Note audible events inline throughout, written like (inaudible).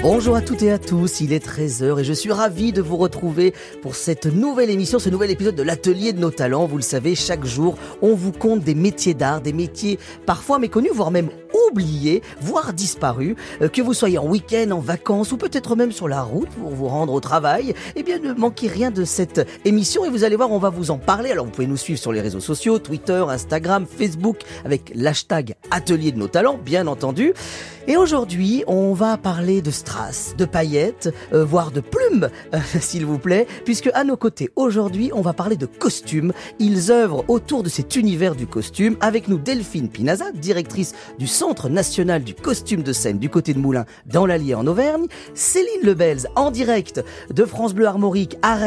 Bonjour à toutes et à tous, il est 13h et je suis ravi de vous retrouver pour cette nouvelle émission, ce nouvel épisode de l'atelier de nos talents. Vous le savez, chaque jour, on vous compte des métiers d'art, des métiers parfois méconnus, voire même oubliés, voire disparus. Euh, que vous soyez en week-end, en vacances ou peut-être même sur la route pour vous rendre au travail, eh bien ne manquez rien de cette émission et vous allez voir, on va vous en parler. Alors vous pouvez nous suivre sur les réseaux sociaux, Twitter, Instagram, Facebook, avec l'hashtag atelier de nos talents, bien entendu. Et aujourd'hui, on va parler de de paillettes, euh, voire de plumes, (laughs) s'il vous plaît, puisque à nos côtés, aujourd'hui, on va parler de costumes. Ils œuvrent autour de cet univers du costume. Avec nous, Delphine Pinaza, directrice du Centre national du costume de scène du côté de Moulins, dans l'Allier en Auvergne. Céline Lebels, en direct de France Bleu Armorique, à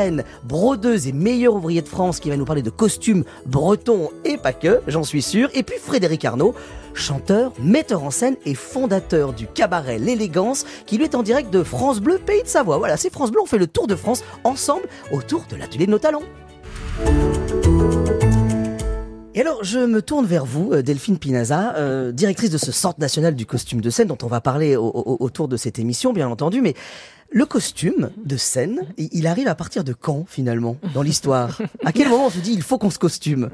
brodeuse et meilleure ouvrier de France, qui va nous parler de costumes bretons et pas que, j'en suis sûr. Et puis Frédéric Arnaud, chanteur, metteur en scène et fondateur du cabaret L'Élégance, qui lui est en direct de France Bleu, pays de Savoie. Voilà, c'est France Bleu, on fait le tour de France ensemble autour de l'atelier de nos talents. Et alors, je me tourne vers vous, euh, Delphine Pinaza, euh, directrice de ce Centre national du costume de scène dont on va parler au- au- autour de cette émission, bien entendu, mais le costume de scène, il il arrive à partir de quand, finalement, dans l'histoire? À quel moment on se dit, il faut qu'on se costume?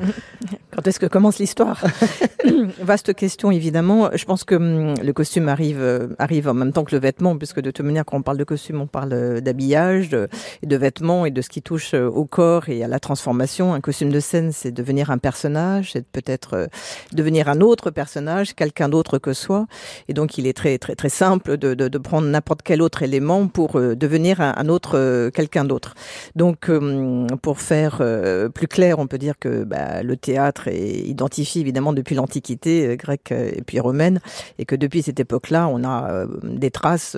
Quand est-ce que commence l'histoire (laughs) (clears throat) Vaste question, évidemment. Je pense que hum, le costume arrive, euh, arrive en même temps que le vêtement, puisque de toute manière, quand on parle de costume, on parle euh, d'habillage, de, de vêtements et de ce qui touche euh, au corps et à la transformation. Un costume de scène, c'est devenir un personnage, c'est peut-être devenir un autre personnage, quelqu'un d'autre que soi. Et donc, il est très, très, très simple de, de, de prendre n'importe quel autre élément pour devenir un, un autre, quelqu'un d'autre. Donc, hum, pour faire plus clair, on peut dire que bah, le théâtre est identifié évidemment depuis l'Antiquité euh, grecque euh, et puis romaine, et que depuis cette époque-là, on a euh, des traces,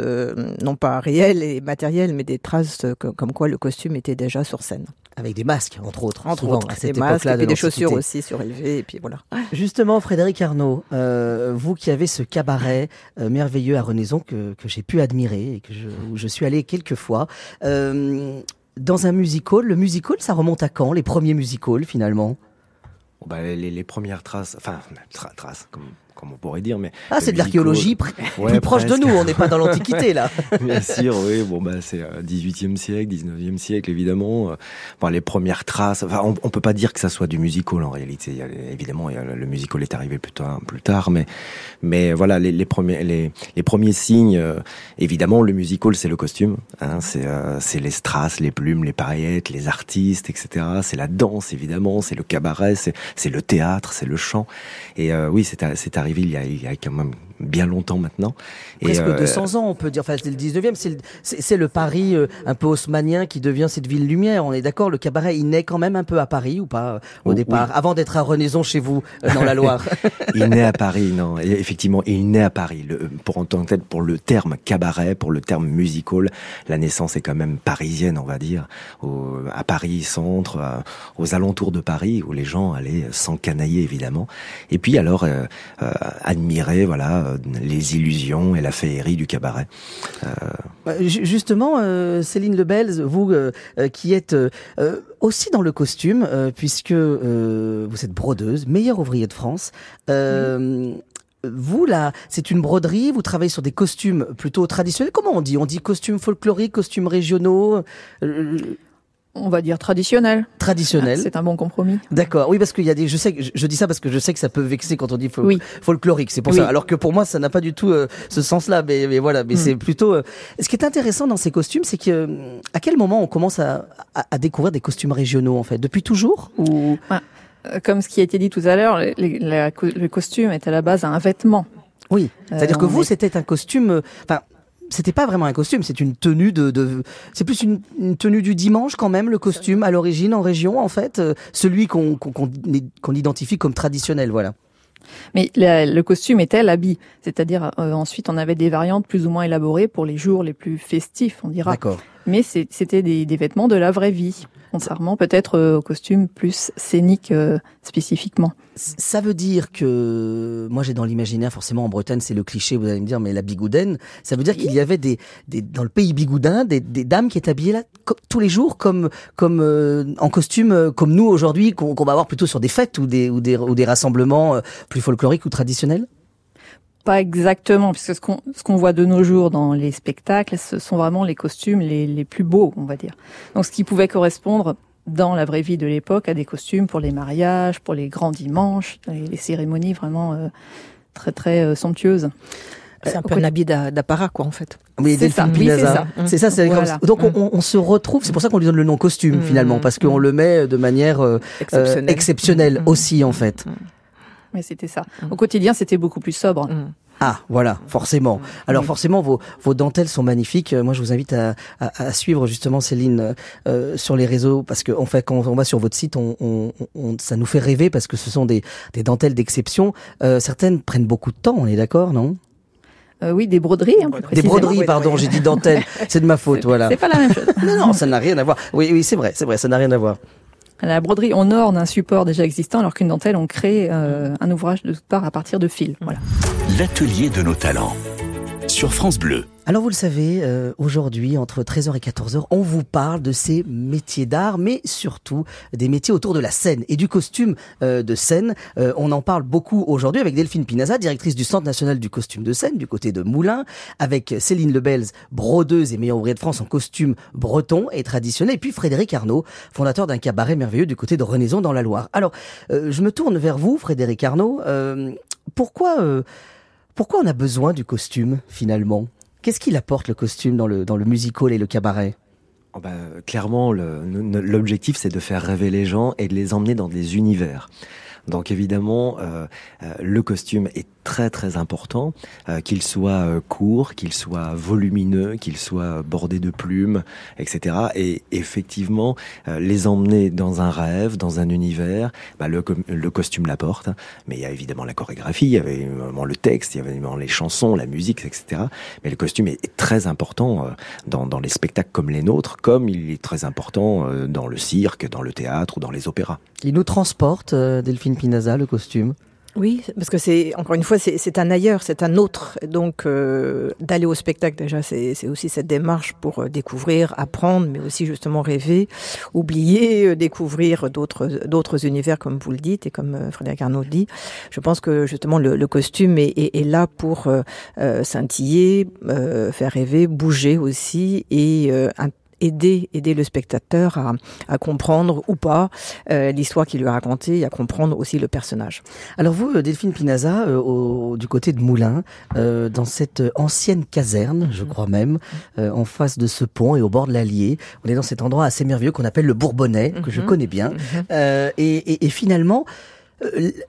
non pas réelles et matérielles, mais des traces co- comme quoi le costume était déjà sur scène. Avec des masques, entre autres. Entre souvent, autres, à cette des masques et de puis des chaussures aussi surélevées, et puis voilà. (laughs) Justement, Frédéric Arnaud, euh, vous qui avez ce cabaret euh, merveilleux à Renaison que, que j'ai pu admirer et que je, où je suis allé quelques fois, euh, dans un musical, le musical, ça remonte à quand Les premiers musicals, finalement? Bon, bah, les, les premières traces, enfin tra- traces, comme, comme on pourrait dire, mais Ah, c'est de l'archéologie pr- Ouais, plus proche de nous, on n'est pas dans l'Antiquité, là. (laughs) Bien sûr, oui. Bon, bah, c'est euh, 18e siècle, 19e siècle, évidemment. Euh, Enfin, les premières traces. Enfin, on, on peut pas dire que ça soit du musical en réalité. Il y a, évidemment, il y a, le musical est arrivé plus tard, plus tard, mais mais voilà, les, les premiers les, les premiers signes. euh, évidemment, le musical, c'est le costume. Hein, c'est euh, les strass, les plumes, les paillettes, les artistes, etc. C'est la danse, évidemment. C'est le cabaret, c'est le théâtre, c'est le chant. Et euh, oui, c'est c'est arrivé il y a il y a quand même bien longtemps maintenant. Et, Presque euh, 200 ans, on peut dire. Enfin, c'est le 19e, c'est le, Paris euh, un peu haussmanien qui devient cette ville lumière. On est d'accord, le cabaret, il naît quand même un peu à Paris ou pas euh, au Oh, départ, oui. avant d'être à Renaison chez vous, dans la Loire. (laughs) il naît à Paris, non. Et effectivement, il naît à Paris. Le, pour en tant que tel, pour le terme cabaret, pour le terme musical, la naissance est quand même parisienne, on va dire. Au, à Paris centre, à- aux alentours de Paris, où les gens allaient s'encanailler évidemment. Et puis alors euh, euh, admirer, voilà, euh, les illusions et la féerie du cabaret. Euh, ju- Justement, euh, Céline Lebels, vous euh, euh, qui êtes euh, euh, aussi dans le costume, euh, puisque euh, vous êtes brodeuse, meilleure ouvrier de France. Euh, Vous, là, c'est une broderie, vous travaillez sur des costumes plutôt traditionnels. Comment on dit? On dit costumes folkloriques, costumes régionaux, euh, On va dire traditionnel. traditionnels. C'est un bon compromis. D'accord. Oui, parce qu'il y a des. Je sais. que- Je, je dis ça parce que je sais que ça peut vexer quand on dit fol- Oui. folklorique. C'est pour Oui. ça. Alors que pour moi, ça n'a pas du tout euh, ce sens-là. Mais, mais voilà. Mais Mm. c'est plutôt. euh, Ce qui est intéressant dans ces costumes, c'est que euh, à quel moment on commence à, à, à découvrir des costumes régionaux en fait? Depuis toujours ou Euh, Comme ce qui a été dit tout à l'heure, le costume est à la base un vêtement. Oui. C'est-à-dire que vous, est- c'était un costume. Enfin. C'était pas vraiment un costume, c'est une tenue de, de c'est plus une, une tenue du dimanche quand même le costume à l'origine en région en fait, euh, celui qu'on qu'on qu'on qu'on identifie comme traditionnel, voilà. Mais la- le costume était l'habit. C'est-à-dire, euh, ensuite, on avait des variantes plus ou moins élaborées pour les jours les plus festifs, on dira. D'accord. Mais c'était des, vêtements de la vraie vie. Contrairement peut-être euh, au costume plus scénique euh, spécifiquement. Ça veut dire que moi j'ai dans l'imaginaire forcément en Bretagne c'est le cliché vous allez me dire mais la bigoudaine ça veut dire qu'il y avait des, dans le pays bigoudin des, dames qui étaient habillées là tous les jours comme comme euh, en costume comme nous aujourd'hui qu'on va avoir plutôt sur des fêtes ou des ou des, ou des rassemblements plus folkloriques ou traditionnels? Pas exactement, puisque ce qu'on ce qu'on voit de nos jours dans les spectacles, ce sont vraiment les costumes les, les plus beaux, on va dire. Donc ce qui pouvait correspondre dans la vraie vie de l'époque à des costumes pour les mariages, pour les grands dimanches, les, les cérémonies vraiment euh, très très euh, somptueuses. C'est un peu un habit d'a- d'apparat, quoi, en fait. Oui, C'est ça, oui, c'est ça. C'est ça, c'est Voilà. comme- donc on, on se retrouve. C'est pour ça qu'on lui donne le nom costume Mm. finalement, parce qu'on Mm. le met de manière euh, euh, exceptionnelle Mm. aussi en fait. Mais c'était ça. Mm. Au quotidien, c'était beaucoup plus sobre. Mm. Ah, voilà, forcément. Alors forcément, vos, vos dentelles sont magnifiques. Euh, Moi, je vous invite à, à, à suivre justement Céline euh, sur les réseaux parce que en fait, quand on va sur votre site, on, on, on- ça nous fait rêver parce que ce sont des, des dentelles d'exception. Euh, certaines prennent beaucoup de temps, on est d'accord, non? Euh, oui, des broderies, hein, Des broderies, pardon, j'ai dit dentelle. C'est de ma faute, (laughs) voilà. C'est pas la même chose. Non, non, ça n'a rien à voir. Oui, oui, c'est vrai, c'est vrai, ça n'a rien à voir. La broderie, on orne un support déjà existant, alors qu'une dentelle, on crée euh, un ouvrage de part à partir de fils. Voilà. L'atelier de nos talents. Sur France Bleu. Alors vous le savez, euh, aujourd'hui, entre 13h et 14h, on vous parle de ces métiers d'art, mais surtout des métiers autour de la scène et du costume euh, de scène. Euh, on en parle beaucoup aujourd'hui avec Delphine Pinaza, directrice du Centre national du costume de scène du côté de Moulins, avec Céline Lebels, brodeuse et meilleure ouvrière de France en costume breton et traditionnel, et puis Frédéric Arnaud, fondateur d'un cabaret merveilleux du côté de Renaison dans la Loire. Alors, euh, je me tourne vers vous, Frédéric Arnaud. Euh, pourquoi, euh, pourquoi on a besoin du costume finalement? Qu'est-ce qu'il apporte le costume dans le, dans le musical et le cabaret? Oh bah, clairement, l'objectif, c'est de faire rêver les gens et de les emmener dans des univers. Donc évidemment, euh, euh, le costume est très très important, euh, qu'il soit euh, court, qu'il soit volumineux, qu'il soit bordé de plumes, etc. Et effectivement, euh, les emmener dans un rêve, dans un univers, bah, le, le costume l'apporte. Mais il y a évidemment la chorégraphie, il y avait évidemment le texte, il y avait évidemment les chansons, la musique, etc. Mais le costume est, très important euh, dans, dans les spectacles comme les nôtres, comme il est très important euh, dans le cirque, dans le théâtre ou dans les opéras. Il nous transporte, euh, Delphine Le costume. Oui, parce que c'est encore une fois c'est un ailleurs, c'est un autre. Donc euh, d'aller au spectacle déjà, c'est aussi cette démarche pour euh, découvrir, apprendre, mais aussi justement rêver, oublier, euh, découvrir d'autres univers comme vous le dites et comme Frédéric Arnaud dit. Je pense que justement le, le costume est, est, là pour scintiller, faire rêver, bouger aussi et aider aider le spectateur à, à comprendre ou pas euh, l'histoire qu'il lui a racontée et à comprendre aussi le personnage. Alors vous, euh, Delphine Pinaza, euh, au, du côté de Moulins, euh, dans cette ancienne caserne, je crois même, euh, en face de ce pont et au bord de l'Allier, on est dans cet endroit assez merveilleux qu'on appelle le Bourbonnais, que je Mhm. connais bien. Euh, et, et- et finalement,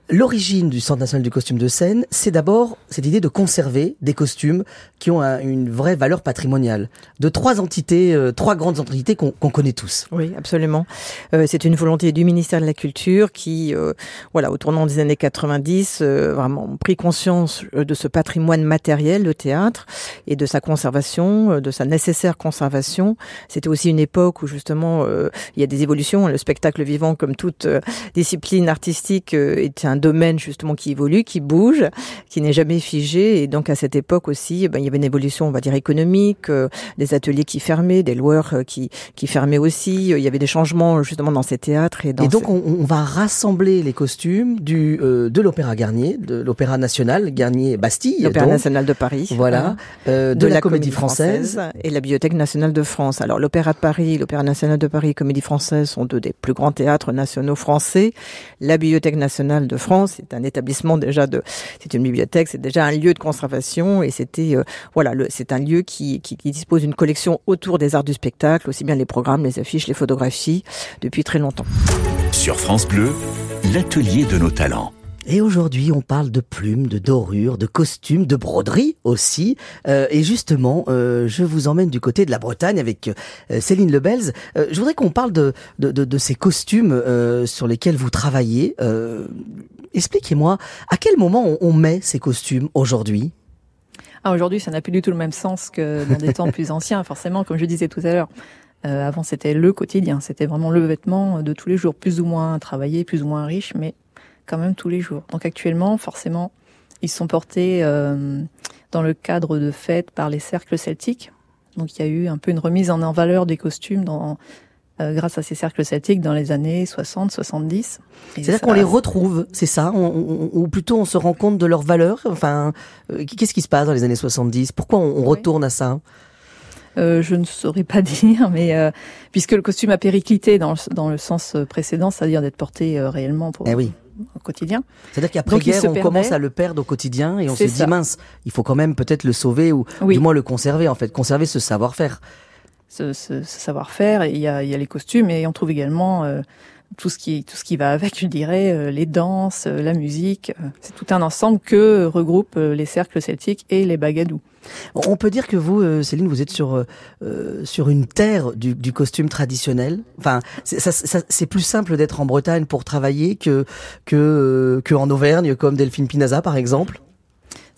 l'origine du Centre national du costume de scène, c'est d'abord cette idée de conserver des costumes qui ont un- une vraie valeur patrimoniale. De trois entités, euh, trois grandes entités qu'on connaît tous. Oui, absolument. Euh, c'est une volonté du ministère de la Culture qui, euh, voilà, au tournant des années 90, euh, vraiment pris conscience euh, de ce patrimoine matériel, le théâtre, et de sa conservation, euh, de sa nécessaire conservation. C'était aussi une époque où justement euh, il y a des évolutions. Le spectacle vivant, comme toute euh, discipline artistique, euh, est un domaine justement qui évolue, qui bouge, qui n'est jamais figé. Et donc à cette époque aussi, eh ben, il y avait une évolution, on va dire économique, euh, des ateliers qui fermaient, des loueurs euh, qui qui fermaient aussi. Euh, Il y avait des changements justement dans ces théâtres et dans Et donc, ces- on, on va rassembler les costumes du euh, de l'Opéra Garnier, de l'Opéra national Garnier Bastille, l'Opéra national de Paris. voilà, euh, de, la, Comédie française. et la Bibliothèque nationale de France. Alors l'Opéra de Paris, l'Opéra national de Paris et Comédie française sont deux des plus grands théâtres nationaux français. La Bibliothèque nationale de France est un établissement déjà de, c'est une bibliothèque, c'est déjà un lieu de conservation et c'était euh, voilà, c'est un lieu qui, qui, qui dispose d'une collection autour des arts du spectacle, aussi bien les programmes, les affiches, les photographies, depuis très longtemps. Sur France Bleu, l'atelier de nos talents. Et aujourd'hui, on parle de plumes, de dorures, de costumes, de broderies aussi. Euh, et justement, euh, je vous emmène du côté de la Bretagne avec euh, Céline Lebels. Euh, je voudrais qu'on parle de, de, de, de ces costumes euh, sur lesquels vous travaillez. Expliquez-moi, à quel moment on, on met ces costumes aujourd'hui? Ah, Aujourd'hui, ça n'a plus du tout le même sens que dans des temps plus anciens, forcément, comme je disais tout à l'heure. Avant, c'était le quotidien, c'était vraiment le vêtement de tous les jours, plus ou moins travaillé, plus ou moins riche, mais quand même tous les jours. Donc actuellement, forcément, ils sont portés euh, dans le cadre de fêtes par les cercles celtiques. Donc il y a eu un peu une remise en valeur des costumes dans euh, grâce à ces cercles celtiques dans les années 60, 70. C'est-à-dire qu'on les retrouve, c'est ça Ou plutôt on se rend compte de leur valeur Enfin, euh, qu'est-ce qui se passe dans les années 70 Pourquoi on, retourne à ça? Euh, je ne saurais pas (laughs) dire, mais euh, puisque le costume a périclité dans, dans le sens précédent, c'est-à-dire d'être porté réellement pour, eh oui au quotidien. C'est-à-dire qu'après-guerre, on commence à le perdre au quotidien et on se dit mince, il faut quand même peut-être le sauver ou du moins le conserver en fait, conserver ce savoir-faire. Ce, ce, ce savoir-faire, il y a, il y a les costumes et on trouve également euh, tout ce qui tout ce qui va avec, je dirais, euh, les danses, euh, la musique. C'est tout un ensemble que regroupent les cercles celtiques et les bagadous. On peut dire que vous, Céline, vous êtes sur sur une terre du, du costume traditionnel. Enfin, c'est plus simple d'être en Bretagne pour travailler que que que en Auvergne, comme Delphine Pinaza, par exemple.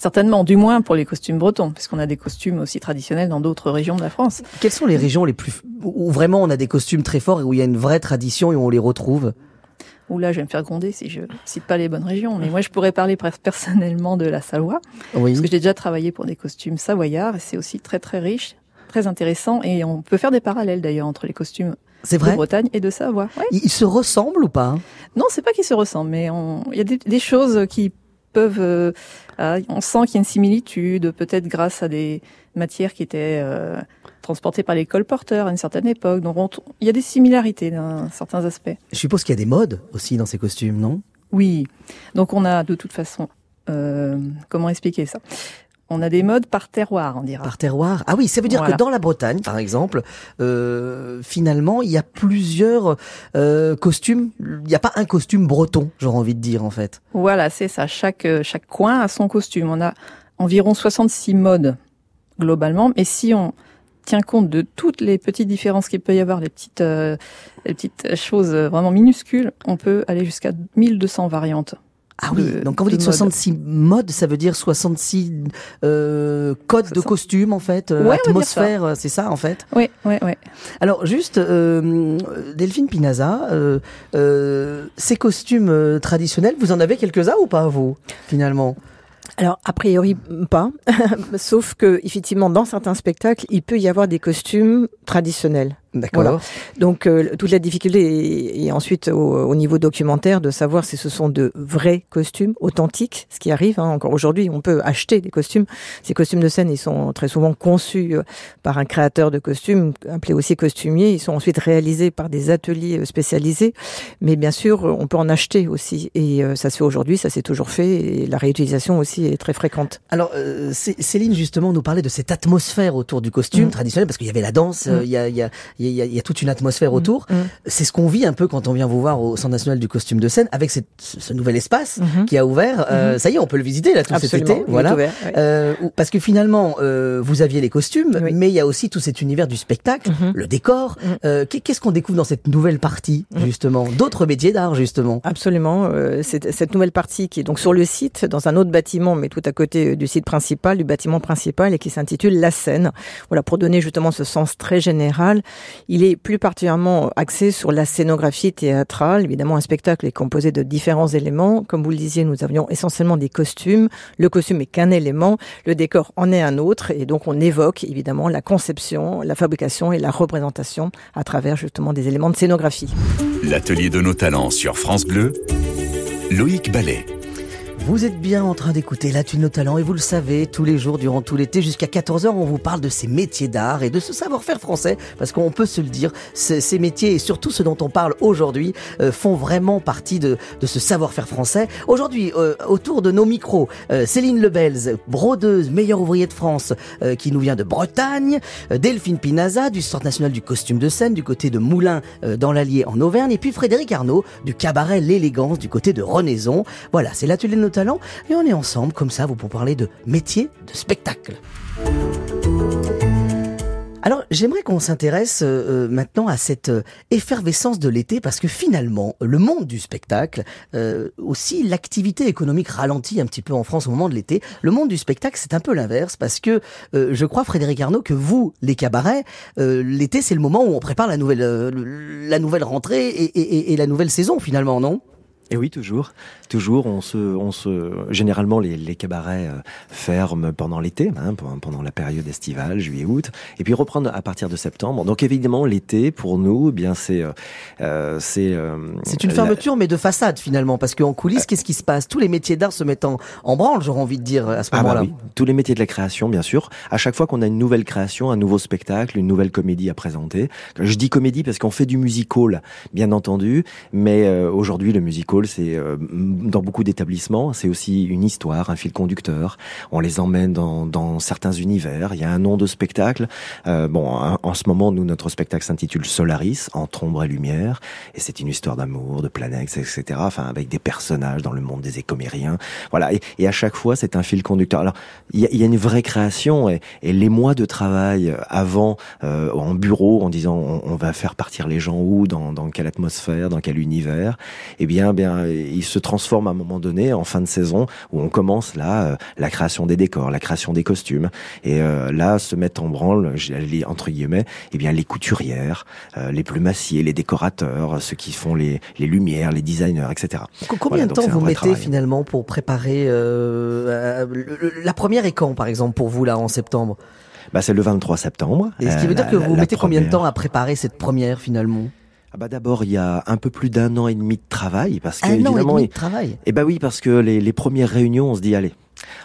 Certainement, du moins pour les costumes bretons, parce qu'on a des costumes aussi traditionnels dans d'autres régions de la France. Quelles sont les régions les plus où vraiment on a des costumes très forts et où il y a une vraie tradition et où on les retrouve? Ou là, je vais me faire gronder si je cite pas les bonnes régions. Mais moi, je pourrais parler personnellement de la Savoie, oui. parce que j'ai déjà travaillé pour des costumes savoyards et c'est aussi très très riche, très intéressant et on peut faire des parallèles d'ailleurs entre les costumes c'est vrai. de Bretagne et de Savoie. Ils se ressemblent ou pas? Non, c'est pas qu'ils se ressemblent, mais il y a des, des, choses qui peuvent. Euh, euh, on sent qu'il y a une similitude, peut-être grâce à des matières qui étaient euh, transportées par les colporteurs à une certaine époque. Donc il y a des similarités dans certains aspects. Je suppose qu'il y a des modes aussi dans ces costumes, non? Oui. Donc on a de toute façon. comment expliquer ça? On a des modes par terroir, on dira. Par terroir. Ah oui, ça veut dire que dans la Bretagne, par exemple, euh, finalement, il y a plusieurs euh, costumes. Il n'y a pas un costume breton, j'aurais envie de dire en fait. Voilà, c'est ça. Chaque euh, chaque coin a son costume. On a environ 66 modes globalement, mais si on tient compte de toutes les petites différences qu'il peut y avoir, les petites les petites choses vraiment minuscules, on peut aller jusqu'à 1200 variantes. Ah oui, donc quand vous dites 66 modes, ça veut dire 66 euh, codes de costume en fait, euh, atmosphère, euh, c'est ça en fait? Oui, oui, oui. Alors juste, euh, Delphine Pinaza, euh, ces costumes traditionnels, vous en avez quelques-uns ou pas vous, finalement? Alors, a priori, pas. (laughs) Sauf que, effectivement, dans certains spectacles, il peut y avoir des costumes traditionnels. D'accord. Donc euh, toute la difficulté est, ensuite au, niveau documentaire de savoir si ce sont de vrais costumes authentiques, ce qui arrive hein, encore aujourd'hui. On peut acheter des costumes. Ces costumes de scène, ils sont très souvent conçus euh, par un créateur de costumes, appelé aussi costumier. Ils sont ensuite réalisés par des ateliers euh, spécialisés. Mais bien sûr, on peut en acheter aussi. Et ça se fait aujourd'hui, ça s'est toujours fait. Et la réutilisation aussi est très fréquente. Alors Céline justement nous parlait de cette atmosphère autour du costume mmh. traditionnel parce qu'il y avait la danse, mmh. il y a, y a il y, a, y, a, toute une atmosphère mm. autour. Mm. C'est ce qu'on vit un peu quand on vient vous voir au Centre national du costume de scène avec cette, ce nouvel espace mm-hmm. qui a ouvert. Euh, mm-hmm. Ça y est, on peut le visiter là tout cet été. Voilà. euh, parce que finalement, euh, vous aviez les costumes, mais il y a aussi tout cet univers du spectacle, mm-hmm. le décor. Euh, Qu'est-ce qu'on découvre dans cette nouvelle partie justement? D'autres métiers d'art justement. Absolument. Euh, cette nouvelle partie qui est donc sur le site, dans un autre bâtiment, mais tout à côté du site principal, du bâtiment principal, et qui s'intitule La Scène. Voilà pour donner justement ce sens très général. Il est plus particulièrement axé sur la scénographie théâtrale. Évidemment, un spectacle est composé de différents éléments. Comme vous le disiez, nous avions essentiellement des costumes. Le costume est qu'un élément, le décor en est un autre, et donc on évoque évidemment la conception, la fabrication et la représentation à travers justement des éléments de scénographie. L'atelier de nos talents sur France Bleu, Loïc Ballet. Vous êtes bien en train d'écouter La Thune nos talents et vous le savez, tous les jours durant tout l'été jusqu'à 14h, on vous parle de ces métiers d'art et de ce savoir-faire français parce qu'on peut se le dire, ces métiers et surtout ceux dont on parle aujourd'hui euh, font vraiment partie de, de ce savoir-faire français. Aujourd'hui, euh, autour de nos micros, euh, Céline Lebels, brodeuse, meilleure ouvrier de France, qui nous vient de Bretagne, Delphine Pinaza du Centre national du costume de scène du côté de Moulins dans l'Allier en Auvergne et puis Frédéric Arnaud du cabaret L'élégance du côté de Renaison. Voilà, c'est l'atelier de nos talents et on est ensemble comme ça vous pour parler de métier de spectacle. Alors j'aimerais qu'on s'intéresse euh, euh, maintenant à cette euh, effervescence de l'été parce que finalement le monde du spectacle, aussi l'activité économique ralentit un petit peu en France au moment de l'été. Le monde du spectacle c'est un peu l'inverse parce que je crois Frédéric Arnaud que vous les cabarets l'été c'est le moment où on prépare la nouvelle la nouvelle rentrée et la nouvelle saison finalement non? Et oui, toujours, toujours. On se, on se, généralement les, les cabarets euh, ferment pendant l'été, hein, pendant la période estivale, juillet-août, et puis reprendre à partir de septembre. Donc évidemment, l'été pour nous, eh bien c'est, euh, c'est, c'est une fermeture, mais de façade finalement, parce qu'en coulisses, qu'est-ce qui se passe? Tous les métiers d'art se mettent en, en branle, j'aurais envie de dire à ce moment-là. Ah bah oui. Tous les métiers de la création, bien sûr. À chaque fois qu'on a une nouvelle création, un nouveau spectacle, une nouvelle comédie à présenter. Je dis comédie parce qu'on fait du musical, bien entendu, mais euh, aujourd'hui le musical, c'est euh, dans beaucoup d'établissements, c'est aussi une histoire, un fil conducteur. On les emmène dans, dans certains univers. Il y a un nom de spectacle. Euh, bon, en, ce moment, nous, notre spectacle s'intitule Solaris, entre ombre et lumière, et c'est une histoire d'amour, de planètes, etc. Enfin, avec des personnages dans le monde des écomériens. Voilà, et, et à chaque fois, c'est un fil conducteur. Alors, il y a, y a, une vraie création, et, et, les mois de travail avant, euh, en bureau, en disant on, on, va faire partir les gens où, dans, dans quelle atmosphère, dans quel univers, eh bien, bien, il se transforme à un moment donné en fin de saison où on commence là euh, la création des décors, la création des costumes, et euh, là se mettent en branle, entre guillemets, eh bien les couturières, euh, les plumassiers, les décorateurs, ceux qui font les, les lumières, les designers, etc. Combien de temps vous mettez finalement pour préparer la première est quand, par exemple, pour vous là en septembre? Bah, c'est le 23 septembre. Et ce qui veut dire que vous mettez combien de temps à préparer cette première finalement? Ah bah d'abord, il y a un peu plus d'un an et demi de travail parce que un évidemment, an et demi de travail. Eh bah oui, parce que les, les premières réunions, on se dit allez,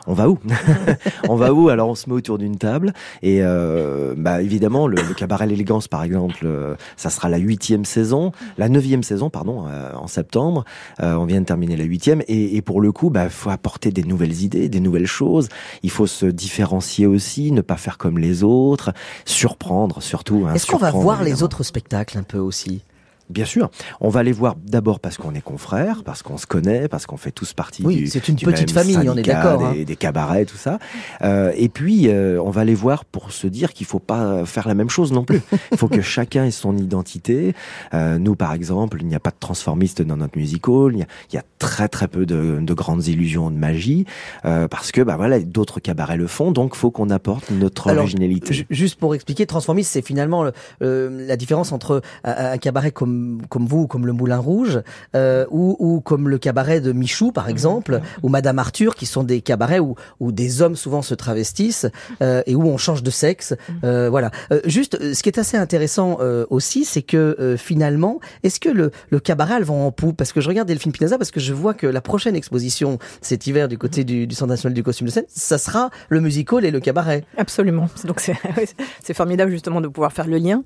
on va où? (laughs) On va où? Alors on se met autour d'une table et euh, bah évidemment le, le cabaret l'élégance par exemple, euh, ça sera la huitième saison, la neuvième saison pardon euh, en septembre. Euh, on vient de terminer la huitième et, et pour le coup, bah faut apporter des nouvelles idées, des nouvelles choses. Il faut se différencier aussi, ne pas faire comme les autres, surprendre surtout. Hein, Est-ce qu'on va voir les autres spectacles un peu aussi? Bien sûr, on va les voir d'abord parce qu'on est confrères, parce qu'on se connaît, parce qu'on fait tous partie oui, c'est une du petite famille, on est d'accord. Des, hein. des, cabarets, tout ça. Euh, et puis, euh, on va les voir pour se dire qu'il faut pas faire la même chose non plus. Il faut que (laughs) chacun ait son identité. Euh, nous, par exemple, il n'y a pas de transformiste dans notre musical. Il y a, il y a très très peu de, de, grandes illusions de magie euh, parce que bah voilà, d'autres cabarets le font. Donc, faut qu'on apporte notre Alors, originalité. Juste pour expliquer, transformiste, c'est finalement le, euh, la différence entre un, un cabaret comme comme vous comme le Moulin Rouge, euh, ou, ou, comme le cabaret de Michou, par exemple, mmh. ou Madame Arthur, qui sont des cabarets où, où des hommes souvent se travestissent euh, et où on change de sexe. Euh, voilà. juste, ce qui est assez intéressant aussi, c'est que finalement, est-ce que le, le cabaret a le vent en poupe? Parce que je regarde Delphine Pinaza, parce que je vois que la prochaine exposition cet hiver du côté du, du Centre national du costume de scène, ça sera le musical et le cabaret. Absolument. Donc c'est (laughs) formidable justement de pouvoir faire le lien.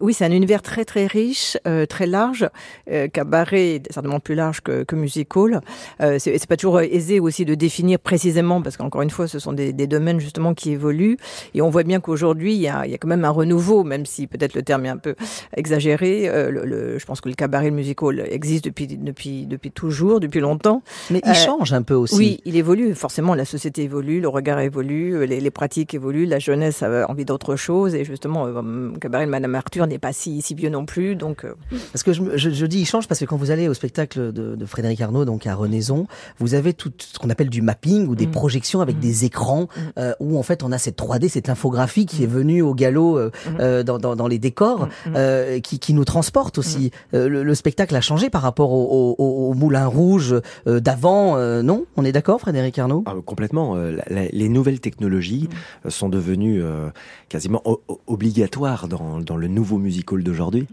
oui, c'est un univers très très riche, très large, euh, cabaret certainement plus large que, que musical. Euh, c'est pas toujours aisé aussi de définir précisément parce qu'encore une fois, ce sont des, des, domaines justement qui évoluent et on voit bien qu'aujourd'hui il y a, il y a quand même un renouveau, même si peut-être le terme est un peu exagéré. Euh, le, le, je pense que le cabaret, le musical existe depuis depuis depuis toujours, depuis longtemps. Mais il change un peu aussi. Oui, il évolue. Forcément, la société évolue, le regard évolue, les, les pratiques évoluent, la jeunesse a envie d'autre chose et justement, le cabaret de Madame Arthur n'est pas si si vieux non plus, donc. Parce que je, je, je, dis il change parce que quand vous allez au spectacle de, de Frédéric Arnaud, donc à Renaison, vous avez tout ce qu'on appelle du mapping ou des mmh. projections avec mmh. des écrans mmh. euh, où en fait on a cette 3D, cette infographie qui est venue au galop euh, euh, dans, dans, dans, les décors, euh, qui, qui, nous transporte aussi. Euh, le, le, spectacle a changé par rapport au, au, au Moulin Rouge euh, d'avant, non? On est d'accord, Frédéric Arnaud? Ah, Complètement. La, la, les nouvelles technologies sont devenues quasiment obligatoires dans, dans le nouveau musical d'aujourd'hui.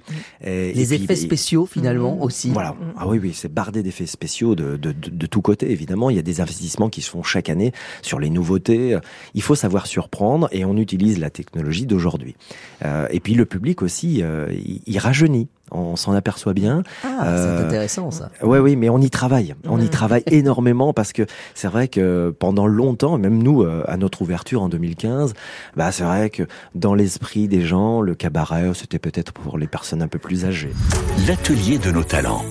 Les effets spéciaux finalement mmh. aussi. Voilà. Ah oui, oui, c'est bardé d'effets spéciaux de, de, de, de tous côtés. Évidemment, il y a des investissements qui se font chaque année sur les nouveautés. Il faut savoir surprendre et on utilise la technologie d'aujourd'hui. Euh, et puis le public aussi, euh, il, il rajeunit on s'en aperçoit bien. Ah, euh, c'est intéressant ça. Ouais, oui, mais on y travaille. On y travaille (laughs) énormément parce que c'est vrai que pendant longtemps, même nous, euh, à notre ouverture en 2015, bah c'est vrai que dans l'esprit des gens, le cabaret, c'était peut-être pour les personnes un peu plus âgées. L'atelier de nos talents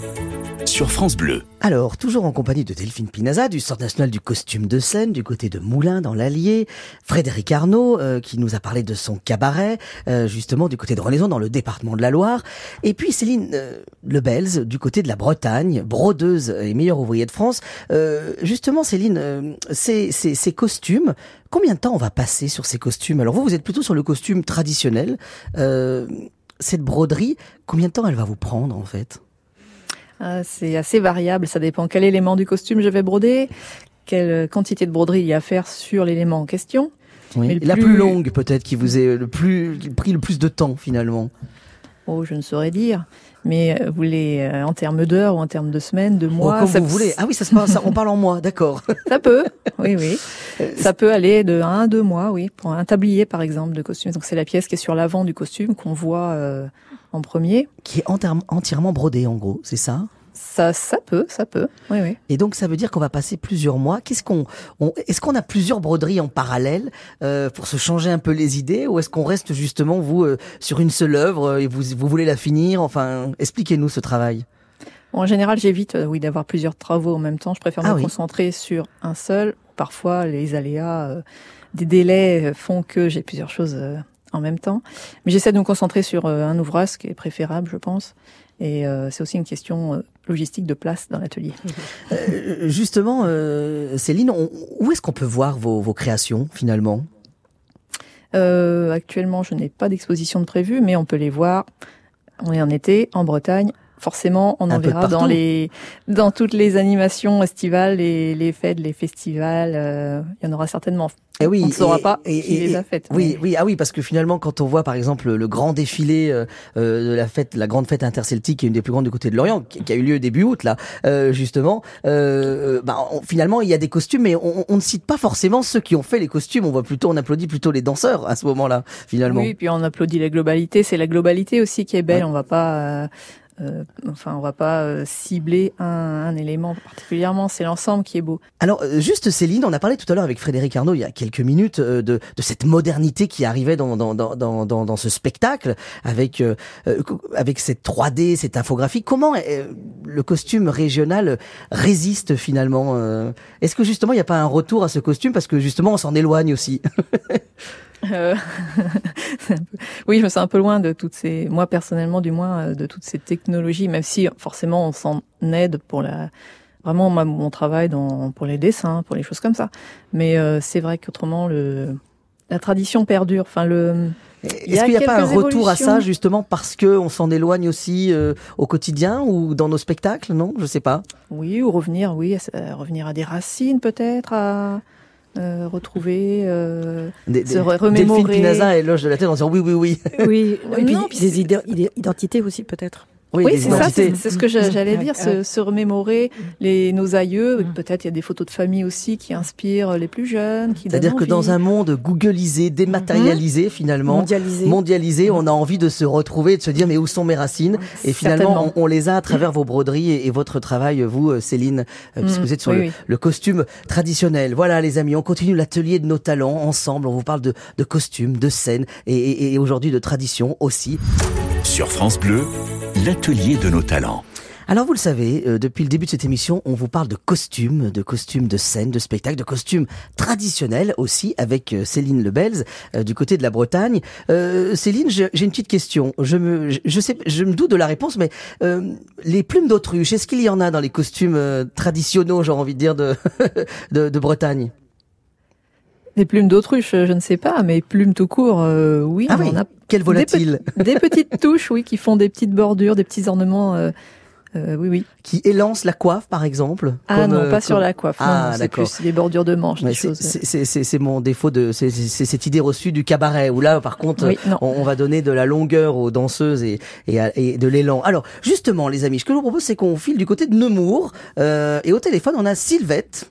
France Bleu. Alors, toujours en compagnie de Delphine Pinaza, du Centre national du costume de scène, du côté de Moulins, dans l'Allier, Frédéric Arnaud, euh, qui nous a parlé de son cabaret, euh, justement du côté de Renaison, dans le département de la Loire, et puis Céline euh, Lebels, du côté de la Bretagne, brodeuse et meilleure ouvrière de France. Euh, justement, Céline, euh, ces, ces, ces costumes, combien de temps on va passer sur ces costumes? Alors vous, vous êtes plutôt sur le costume traditionnel. cette broderie, combien de temps elle va vous prendre en fait? Ah, c'est assez variable, ça dépend quel élément du costume je vais broder, quelle quantité de broderie il y a à faire sur l'élément en question. Oui. La plus... longue peut-être qui vous est le plus pris le plus de temps finalement. Oh, je ne saurais dire. Mais euh, vous voulez euh, en termes d'heures ou en termes de semaines, de mois oh, Comme ça vous voulez. Ah oui, ça se passe, on parle en mois, d'accord. (laughs) Ça peut, oui, oui. Ça peut aller de un à deux mois, oui. Pour un tablier, par exemple, de costume. Donc c'est la pièce qui est sur l'avant du costume qu'on voit euh, en premier. Qui est entièrement brodée, en gros, c'est ça? Ça, ça peut, ça peut. Oui, oui. Et donc ça veut dire qu'on va passer plusieurs mois. Qu'est-ce qu'on, est-ce qu'on a plusieurs broderies en parallèle euh, pour se changer un peu les idées, ou est-ce qu'on reste justement vous euh, sur une seule œuvre euh, et vous vous voulez la finir? Enfin, expliquez-nous ce travail. en général, j'évite, oui, d'avoir plusieurs travaux en même temps. Je préfère ah me concentrer sur un seul. Parfois, les aléas des délais font que j'ai plusieurs choses en même temps. Mais j'essaie de me concentrer sur un ouvrage, qui est préférable, je pense. Et euh, c'est aussi une question euh, logistique de place dans l'atelier. (laughs) Euh, justement, Céline, où est-ce qu'on peut voir vos, vos créations finalement? Actuellement, je n'ai pas d'exposition de prévue, mais on peut les voir. On est en été, en Bretagne, forcément, on en verra dans les dans toutes les animations estivales, les, les fêtes, les festivals. Euh, il y en aura certainement. Et eh oui, on ne saura pas et, qui les a faites. Oui, oui, ah oui, parce que finalement, quand on voit par exemple le grand défilé euh, euh, de la fête, la grande fête interceltique, qui est une des plus grandes du côté de l'Orient, qui, a eu lieu début août là, justement, bah, finalement, il y a des costumes, mais on, on, ne cite pas forcément ceux qui ont fait les costumes. On voit plutôt, on applaudit plutôt les danseurs à ce moment-là, finalement. Oui, puis on applaudit la globalité. C'est la globalité aussi qui est belle. On va pas euh, enfin, on va pas euh, cibler un, un, élément particulièrement, c'est l'ensemble qui est beau. Alors, euh, juste Céline, on a parlé tout à l'heure avec Frédéric Arnaud il y a quelques minutes de, de cette modernité qui arrivait dans, dans, dans, dans, dans ce spectacle avec, avec cette 3D, cette infographie. Comment le costume régional résiste finalement Est-ce que justement il n'y a pas un retour à ce costume parce que justement on s'en éloigne aussi? (laughs) Euh, (laughs) oui, je me sens un peu loin de toutes ces, moi personnellement du moins, euh, de toutes ces technologies, même si forcément on s'en aide pour la, vraiment mon travail dans, pour les dessins, pour les choses comme ça. Mais euh, c'est vrai qu'autrement le, la tradition perdure. Enfin le. Est-ce qu'il n'y a, pas un retour à ça justement parce que on s'en éloigne aussi au quotidien ou dans nos spectacles, non Je sais pas. Oui, ou revenir, oui, revenir à des racines peut-être, à euh, retrouver, euh, des, se remémorer. Delphine Pinazin éloge de la tête en disant oui, oui, oui. Oui, (laughs) et puis, des identités aussi peut-être. Oui, c'est ça, c'est ce que j'allais dire, se, se, remémorer les, nos aïeux. Peut-être il y a des photos de famille aussi qui inspirent les plus jeunes. C'est-à-dire que dans un monde googlisé, dématérialisé mm. finalement, mondialisé, mondialisé on a envie de se retrouver, de se dire mais où sont mes racines? Et finalement, on, les a à travers vos broderies et, votre travail, vous, euh, Céline, euh, puisque mm. vous êtes sur le, costume traditionnel. Voilà, les amis, on continue l'atelier de nos talents ensemble. On vous parle de, de costumes, de scènes et, et aujourd'hui de tradition aussi. Sur France Bleu l'atelier de nos talents. Alors vous le savez, euh, depuis le début de cette émission, on vous parle de costumes, de costumes de scène, de spectacles, de costumes traditionnels aussi avec euh, Céline Lebels euh, du côté de la Bretagne. Céline, j'ai une petite question. Je me, je sais, je me doute de la réponse, mais les plumes d'autruche, est-ce qu'il y en a dans les costumes traditionnels, j'ai envie de dire, de, (laughs) de, Bretagne? Des plumes d'autruche, je ne sais pas, mais plumes tout court, oui, ah on a quel volatile des, petites (laughs) touches, oui, qui font des petites bordures, des petits ornements. Euh, euh, oui, oui. Qui élancent la coiffe, par exemple Ah non, euh, pas sur la coiffe. Ah, c'est plus des bordures de manches. C'est mon défaut de, c'est cette idée reçue du cabaret où là, par contre, on, va donner de la longueur aux danseuses et, et, et de l'élan. Alors, justement, les amis, ce que je vous propose, c'est qu'on file du côté de Nemours euh, et au téléphone, on a Sylvette.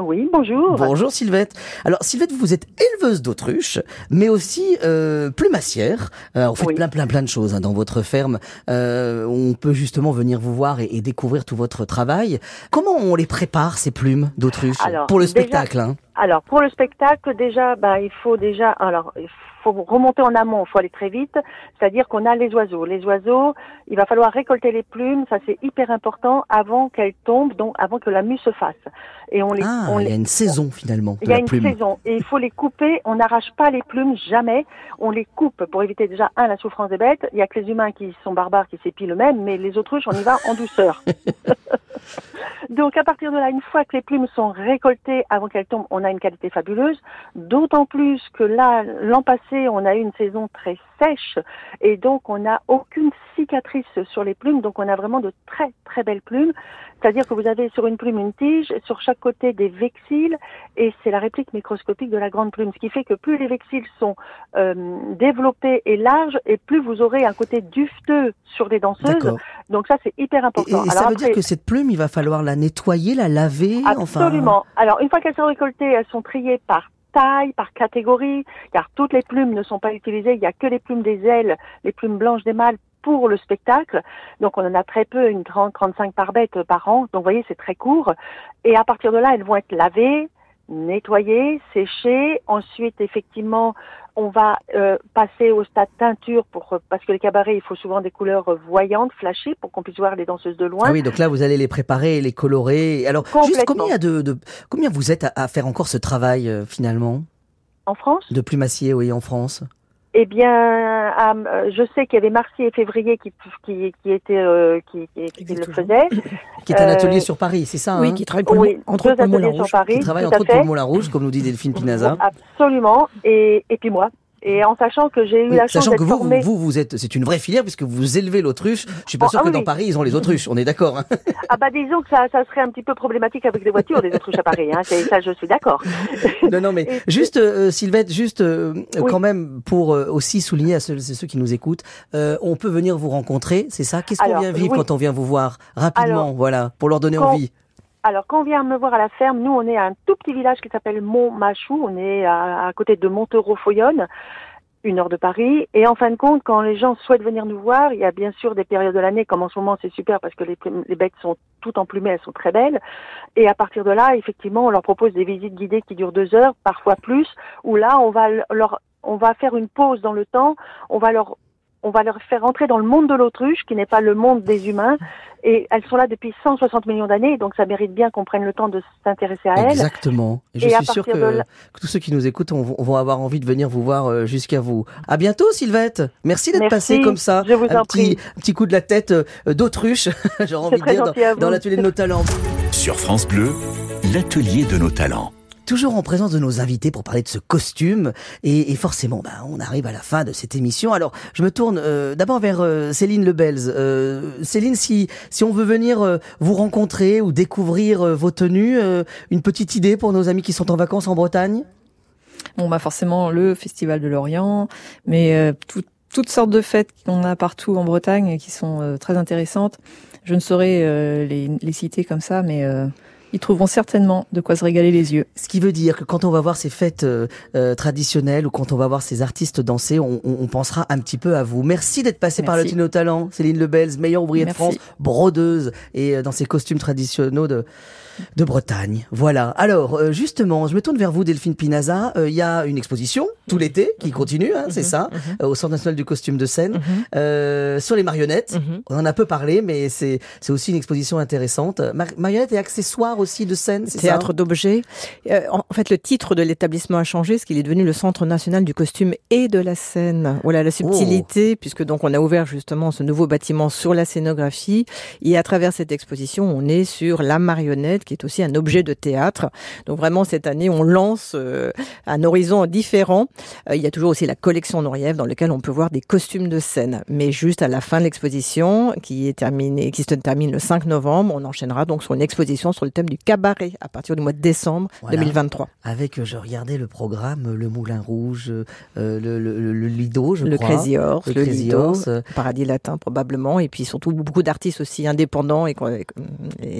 Oui, bonjour. Bonjour Sylvette. Alors Sylvette, vous êtes éleveuse d'autruches, mais aussi euh, plumassière. Euh, vous faites plein plein plein de choses hein, dans votre ferme. Euh, on peut justement venir vous voir et, découvrir tout votre travail. Comment on les prépare ces plumes d'autruches pour le spectacle hein Alors pour le spectacle, déjà, bah, il faut déjà, alors il faut remonter en amont, il faut aller très vite. C'est-à-dire qu'on a les oiseaux. Les oiseaux, il va falloir récolter les plumes, ça c'est hyper important avant qu'elles tombent, donc avant que la mue se fasse. Et on les, ah, il y a une saison finalement. il y a une saison et il faut les couper. On n'arrache pas les plumes jamais. On les coupe pour éviter déjà un la souffrance des bêtes. Il y a que les humains qui sont barbares qui s'épilent eux-mêmes, mais les autruches on y va en douceur. (laughs) Donc à partir de là, une fois que les plumes sont récoltées avant qu'elles tombent, on a une qualité fabuleuse. D'autant plus que là, l'an passé, on a eu une saison très sèches et donc on n'a aucune cicatrice sur les plumes. Donc on a vraiment de très très belles plumes. C'est-à-dire que vous avez sur une plume une tige, sur chaque côté des vexilles, et c'est la réplique microscopique de la grande plume. Ce qui fait que plus les vexilles sont euh, développés et larges, et plus vous aurez un côté dufteux sur les danseuses. Donc ça, c'est hyper important. et ça Alors veut dire que cette plume, il va falloir la nettoyer, la laver, enfin. Absolument. Alors, une fois qu'elles sont récoltées, elles sont triées par taille, par catégorie, car toutes les plumes ne sont pas utilisées. Il n'y a que les plumes des ailes, les plumes blanches des mâles pour le spectacle. Donc, on en a très peu, une 30, 35 par bête par an. Donc, vous voyez, c'est très court. Et à partir de là, elles vont être lavées, nettoyées, séchées. Ensuite, effectivement, on va euh, passer au stade teinture pour parce que les cabarets, il faut souvent des couleurs euh, voyantes, flashées, pour qu'on puisse voir les danseuses de loin. Ah oui, donc là, vous allez les préparer, les colorer. Alors, juste combien, de, de- combien vous êtes à, à faire encore ce travail, euh, finalement, En France, de plumassier, oui, en France Eh bien, à- euh, je sais qu'il y avait Marcy et Février qui qui qui étaient euh, qui, qui, qui le faisaient. (clears throat) Qui est un Euh, atelier sur Paris, c'est ça Oui, hein qui travaille pour le- Oui, entre deux autres pour le Moulin Rouge. Paris, Qui travaille entre autres pour Moulin Rouge, comme nous dit Delphine Pinaza. Absolument. Et et puis moi. Et en sachant que j'ai eu Oui, la chance sachant que d'être vous, formée. vous, vous êtes, c'est une vraie filière puisque vous élevez l'autruche. Je suis pas Oh, sûr ah que oui, dans. Paris ils ont les autruches. On est d'accord. hein Ah bah disons que ça, ça serait un petit peu problématique avec les voitures des autruches à Paris. Hein. Ça, je suis d'accord. (laughs) non, non, mais Et- juste, euh, Sylvette, juste euh, Oui. quand même pour euh, aussi souligner à ceux, ceux qui nous écoutent, euh, on peut venir vous rencontrer, c'est ça? Qu'est-ce qu'on vient vivre quand on vient vous voir? Rapidement, Alors, voilà, pour leur donner quand- envie. Alors, quand on vient me voir à la ferme, nous, on est à un tout petit village qui s'appelle Montmachou. On est à, côté de Montereau-Foyonne, une heure de Paris. Et en fin de compte, quand les gens souhaitent venir nous voir, il y a bien sûr des périodes de l'année, comme en ce moment, c'est super parce que les bêtes sont toutes emplumées, elles sont très belles. Et à partir de là, effectivement, on leur propose des visites guidées qui durent deux heures, parfois plus, où là, on va leur, on va faire une pause dans le temps, on va leur on va leur faire entrer dans le monde de l'autruche, qui n'est pas le monde des humains. Et elles sont là depuis 160 millions d'années, donc ça mérite bien qu'on prenne le temps de s'intéresser à elles. Exactement. Et je Et suis sûr que, de tous ceux qui nous écoutent ont- vont avoir envie de venir vous voir euh, jusqu'à vous. À bientôt, Sylvette. Merci d'être passée comme ça. je vous un en petit, prie. un petit coup de la tête euh, d'autruche, (laughs) j'aurais envie de très dire, gentil à dans, dans vous. l'atelier de nos talents. Sur France Bleu, l'atelier de nos talents. Toujours en présence de nos invités pour parler de ce costume. Et, et forcément, ben, on arrive à la fin de cette émission. Alors, je me tourne euh, d'abord vers euh, Céline Lebels. Euh, Céline, si, si on veut venir euh, vous rencontrer ou découvrir euh, vos tenues, euh, une petite idée pour nos amis qui sont en vacances en Bretagne? Bon, bah forcément le Festival de l'Orient, mais tout- toutes sortes de fêtes qu'on a partout en Bretagne et qui sont très intéressantes. Je ne saurais les, les citer comme ça, mais ils trouveront certainement de quoi se régaler les yeux. Ce qui veut dire que quand on va voir ces fêtes euh, euh, traditionnelles ou quand on va voir ces artistes danser, on, on- on pensera un petit peu à vous. Merci d'être passé par le. Tino Talent, Céline Lebels, meilleure ouvrière de. France, brodeuse et euh, dans ses costumes traditionnels de de Bretagne. Voilà. Alors euh, justement, je me tourne vers vous, Delphine Pinaza. Euh, Il y a une exposition tout l'été qui continue, hein, c'est ça, euh, au Centre national du costume de scène, euh, sur les marionnettes. Mhm. On en a peu parlé, mais c'est c'est aussi une exposition intéressante. Mar- marionnettes et accessoires aussi de scène, c'est ça? Théâtre d'objets. Euh, en fait, le titre de l'établissement a changé, parce qu'il est devenu le Centre national du costume et de la scène. Voilà la subtilité, puisque donc on a ouvert justement ce nouveau bâtiment sur la scénographie. Et à travers cette exposition, on est sur la marionnette, qui est aussi un objet de théâtre. Donc vraiment, cette année, on lance euh, un horizon différent. Euh, il y a toujours aussi la collection Noriève, dans laquelle on peut voir des costumes de scène. Mais juste à la fin de l'exposition, qui est terminée, qui se termine le 5 novembre, on enchaînera donc sur une exposition sur le thème du cabaret à partir du mois de décembre Voilà. 2023. Avec, euh, je regardais le programme, le Moulin Rouge, euh, le, le, le- Lido, je le crois. Crazy Horse, Le le, Crazy Lido, Horse. Paradis Latin probablement, et puis surtout beaucoup d'artistes aussi indépendants et,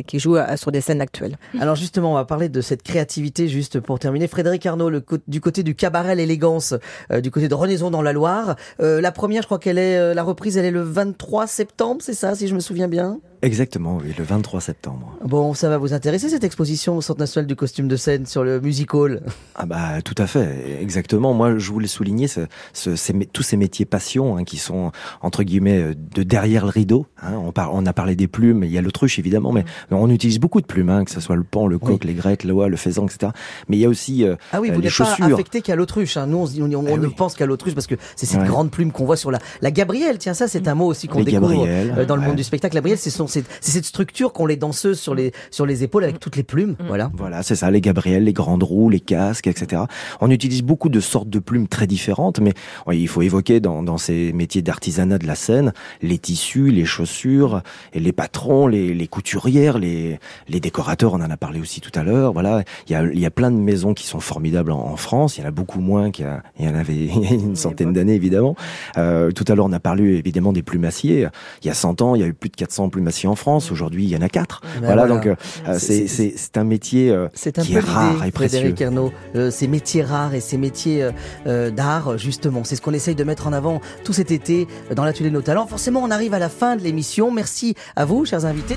qui jouent à- sur des scènes actuelles. Alors justement, on va parler de cette créativité juste pour terminer. Frédéric Arnaud, du côté du cabaret l'élégance, euh, du côté de Renaison dans la Loire. Euh, la première, je crois qu'elle est, euh, la reprise, elle est le 23 septembre, c'est ça, si je me souviens bien? Exactement, oui, le 23 septembre. Bon, ça va vous intéresser cette exposition au Centre national du costume de scène sur le music hall? Ah bah tout à fait, exactement. Moi, je voulais souligner ce, ce- ces mé- tous ces métiers passion hein, qui sont entre guillemets euh, de derrière le rideau. hein. On, par- on a parlé des plumes, il y a l'autruche évidemment, mais on utilise beaucoup de plumes, hein, que ce soit le pan, le coq, les grecs, l'oie, le faisan, etc. Mais il y a aussi euh, Ah oui, euh, vous n'êtes pas affecté qu'à l'autruche. Nous, on, Eh ne oui. pense qu'à l'autruche parce que c'est cette Ouais. grande plume qu'on voit sur la, la Gabrielle. Tiens, ça, c'est un mot aussi qu'on découvre euh, dans le ouais. monde du spectacle. La Gabrielle, c'est son, C'est c'est cette structure qu'ont les danseuses sur les sur les épaules avec toutes les plumes. Voilà. Voilà, c'est ça, les gabrielles, les grandes roues, les casques, etc. On utilise beaucoup de sortes de plumes très différentes, mais il faut évoquer dans, dans ces métiers d'artisanat de la scène les tissus, les chaussures, et les patrons, les, les couturières, les, les décorateurs, on en a parlé aussi tout à l'heure. Voilà, il y a, il y a plein de maisons qui sont formidables en, en France. Il y en a beaucoup moins qu'il y, y en avait (laughs) une centaine d'années, évidemment. Euh, tout à l'heure, on a parlé évidemment des plumassiers. Il y a 100 ans, il y a eu plus de 400 plumassiers en France. Aujourd'hui, il y en a 4. Ben voilà, voilà. donc euh, C'est- c'est un métier euh, un qui peu est rare et précieux. Frédéric Ernaud. Euh, ces métiers rares et ces métiers euh, euh, d'art, justement, c'est ce qu'on essaye de mettre en avant tout cet été euh, dans l'atelier de nos talents. Forcément, on arrive à la fin de l'émission. Merci à vous, chers invités.